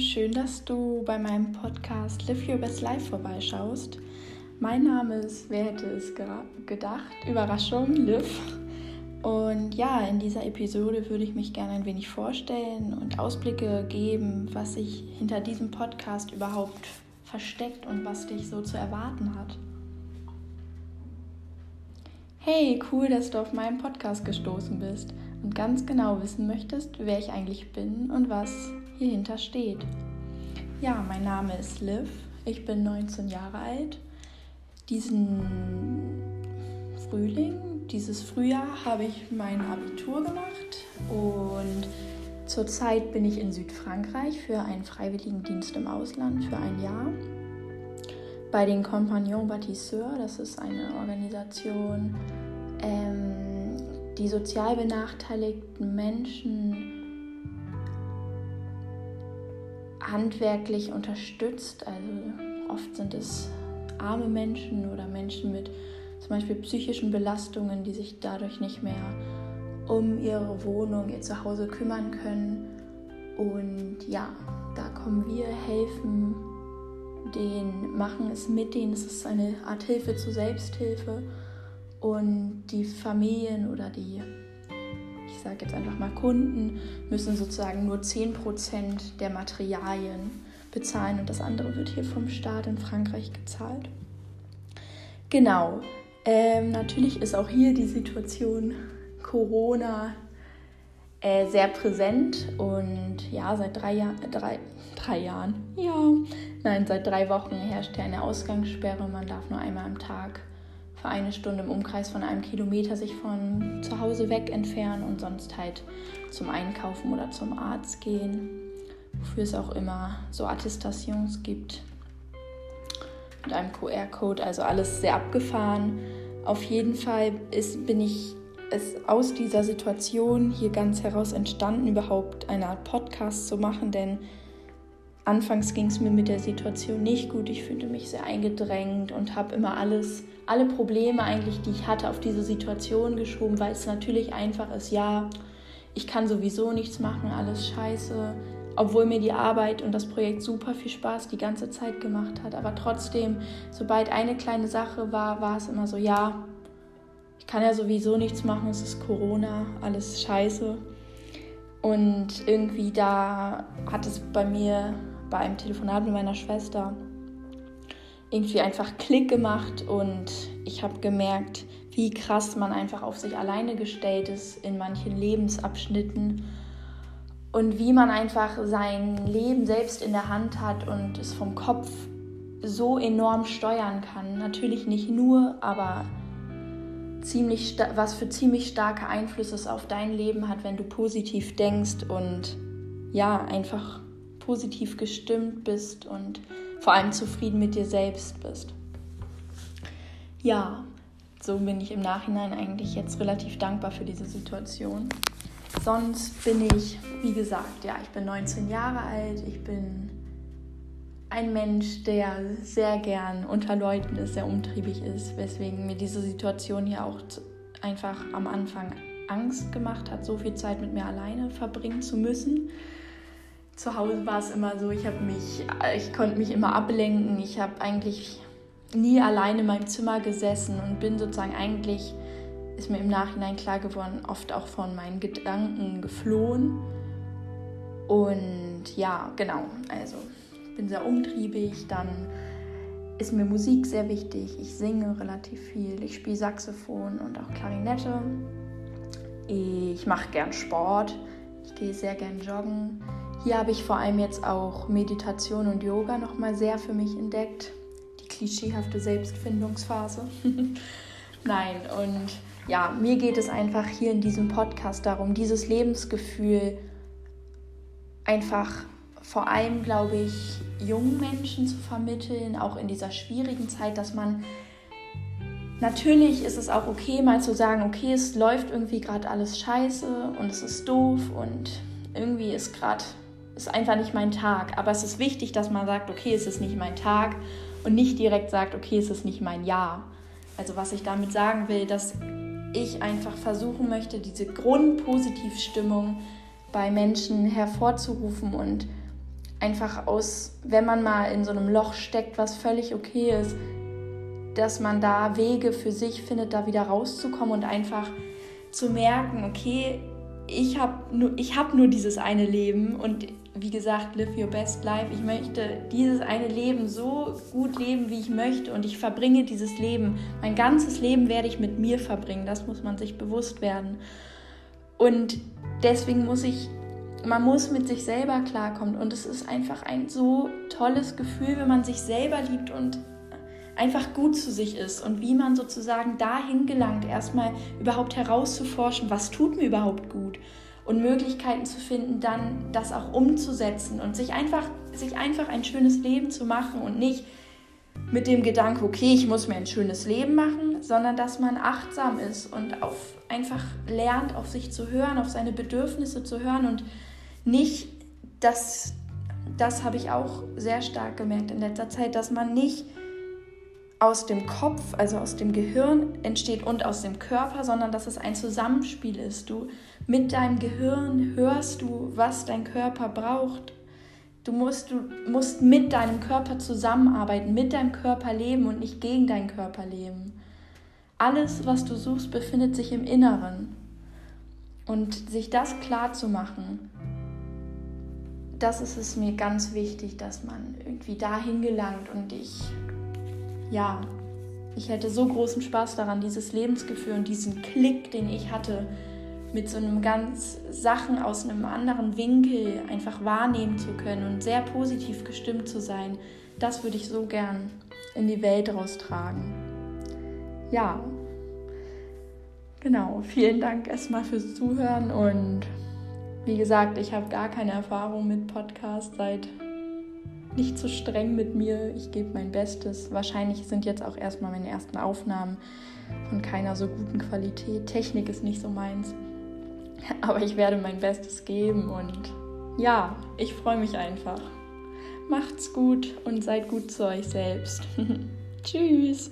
schön, dass du bei meinem Podcast Live Your Best Life vorbeischaust. Mein Name ist, wer hätte es gedacht, Überraschung, Liv. Und ja, in dieser Episode würde ich mich gerne ein wenig vorstellen und Ausblicke geben, was sich hinter diesem Podcast überhaupt versteckt und was dich so zu erwarten hat. Hey, cool, dass du auf meinen Podcast gestoßen bist und ganz genau wissen möchtest, wer ich eigentlich bin und was hierhinter steht. Ja, mein Name ist Liv, ich bin 19 Jahre alt. Diesen Frühling, dieses Frühjahr habe ich mein Abitur gemacht und zurzeit bin ich in Südfrankreich für einen Freiwilligendienst im Ausland für ein Jahr bei den Compagnons Bâtisseurs. Das ist eine Organisation, ähm, die sozial benachteiligten Menschen handwerklich unterstützt. Also oft sind es arme Menschen oder Menschen mit zum Beispiel psychischen Belastungen, die sich dadurch nicht mehr um ihre Wohnung, ihr Zuhause kümmern können. Und ja, da kommen wir, helfen denen, machen es mit denen. Es ist eine Art Hilfe zur Selbsthilfe. Und die Familien oder die, ich sage jetzt einfach mal Kunden, müssen sozusagen nur 10% der Materialien bezahlen und das andere wird hier vom Staat in Frankreich gezahlt. Genau. Ähm, natürlich ist auch hier die Situation Corona äh, sehr präsent und ja, seit drei, Jahr, drei, drei Jahren, ja, nein, seit drei Wochen herrscht ja eine Ausgangssperre. Man darf nur einmal am Tag für eine Stunde im Umkreis von einem Kilometer sich von zu Hause weg entfernen und sonst halt zum Einkaufen oder zum Arzt gehen, wofür es auch immer so Attestations gibt mit einem QR-Code, also alles sehr abgefahren. Auf jeden Fall ist, bin ich es aus dieser Situation hier ganz heraus entstanden, überhaupt eine Art Podcast zu machen, denn anfangs ging es mir mit der Situation nicht gut. Ich fühlte mich sehr eingedrängt und habe immer alles, alle Probleme eigentlich, die ich hatte, auf diese Situation geschoben, weil es natürlich einfach ist, ja, ich kann sowieso nichts machen, alles scheiße, obwohl mir die Arbeit und das Projekt super viel Spaß die ganze Zeit gemacht hat. Aber trotzdem, sobald eine kleine Sache war, war es immer so, ja, ich kann ja sowieso nichts machen, es ist Corona, alles scheiße. Und irgendwie da hat es bei mir bei einem Telefonat mit meiner Schwester irgendwie einfach Klick gemacht und ich habe gemerkt, wie krass man einfach auf sich alleine gestellt ist in manchen Lebensabschnitten und wie man einfach sein Leben selbst in der Hand hat und es vom Kopf so enorm steuern kann. Natürlich nicht nur, aber ziemlich was für ziemlich starke Einflüsse es auf dein Leben hat, wenn du positiv denkst und ja, einfach positiv gestimmt bist und vor allem zufrieden mit dir selbst bist. Ja, so bin ich im Nachhinein eigentlich jetzt relativ dankbar für diese Situation. Sonst bin ich, wie gesagt, ja, ich bin 19 Jahre alt, ich bin ein Mensch, der sehr gern unter Leuten ist, sehr umtriebig ist, weswegen mir diese Situation hier auch einfach am Anfang Angst gemacht hat, so viel Zeit mit mir alleine verbringen zu müssen. Zu Hause war es immer so, ich habe mich, ich konnte mich immer ablenken. Ich habe eigentlich nie alleine in meinem Zimmer gesessen und bin sozusagen eigentlich, ist mir im Nachhinein klar geworden, oft auch von meinen Gedanken geflohen. Und ja, genau, also bin sehr umtriebig, dann ist mir Musik sehr wichtig. Ich singe relativ viel, ich spiele Saxophon und auch Klarinette. Ich mache gern Sport, ich gehe sehr gern joggen. Hier habe ich vor allem jetzt auch Meditation und Yoga nochmal sehr für mich entdeckt. Die klischeehafte Selbstfindungsphase. Nein, und ja, mir geht es einfach hier in diesem Podcast darum, dieses Lebensgefühl einfach vor allem, glaube ich, jungen Menschen zu vermitteln, auch in dieser schwierigen Zeit, dass man natürlich ist es auch okay, mal zu sagen, okay, es läuft irgendwie gerade alles scheiße und es ist doof und irgendwie ist gerade ist einfach nicht mein Tag. Aber es ist wichtig, dass man sagt, okay, es ist nicht mein Tag und nicht direkt sagt, okay, es ist nicht mein Jahr. Also was ich damit sagen will, dass ich einfach versuchen möchte, diese Grundpositivstimmung bei Menschen hervorzurufen und einfach aus, wenn man mal in so einem Loch steckt, was völlig okay ist, dass man da Wege für sich findet, da wieder rauszukommen und einfach zu merken, okay, ich habe nur, hab nur dieses eine Leben und wie gesagt, live your best life. Ich möchte dieses eine Leben so gut leben, wie ich möchte und ich verbringe dieses Leben. Mein ganzes Leben werde ich mit mir verbringen. Das muss man sich bewusst werden. Und deswegen muss ich, man muss mit sich selber klarkommen und es ist einfach ein so tolles Gefühl, wenn man sich selber liebt und einfach gut zu sich ist und wie man sozusagen dahin gelangt, erstmal überhaupt herauszuforschen, was tut mir überhaupt gut und Möglichkeiten zu finden, dann das auch umzusetzen und sich einfach, sich einfach ein schönes Leben zu machen und nicht mit dem Gedanke, okay, ich muss mir ein schönes Leben machen, sondern dass man achtsam ist und auf, einfach lernt, auf sich zu hören, auf seine Bedürfnisse zu hören und nicht, dass das habe ich auch sehr stark gemerkt in letzter Zeit, dass man nicht aus dem Kopf, also aus dem Gehirn entsteht und aus dem Körper, sondern dass es ein Zusammenspiel ist. Du mit deinem Gehirn hörst du, was dein Körper braucht. Du musst, du musst mit deinem Körper zusammenarbeiten, mit deinem Körper leben und nicht gegen deinen Körper leben. Alles, was du suchst, befindet sich im Inneren. Und sich das klar zu machen, das ist es mir ganz wichtig, dass man irgendwie dahin gelangt und ich ja, ich hätte so großen Spaß daran, dieses Lebensgefühl und diesen Klick, den ich hatte, mit so einem ganz Sachen aus einem anderen Winkel einfach wahrnehmen zu können und sehr positiv gestimmt zu sein. Das würde ich so gern in die Welt raustragen. Ja, genau. Vielen Dank erstmal fürs Zuhören und wie gesagt, ich habe gar keine Erfahrung mit Podcast seit nicht zu streng mit mir. Ich gebe mein Bestes. Wahrscheinlich sind jetzt auch erstmal meine ersten Aufnahmen von keiner so guten Qualität. Technik ist nicht so meins. Aber ich werde mein Bestes geben und ja, ich freue mich einfach. Macht's gut und seid gut zu euch selbst. Tschüss.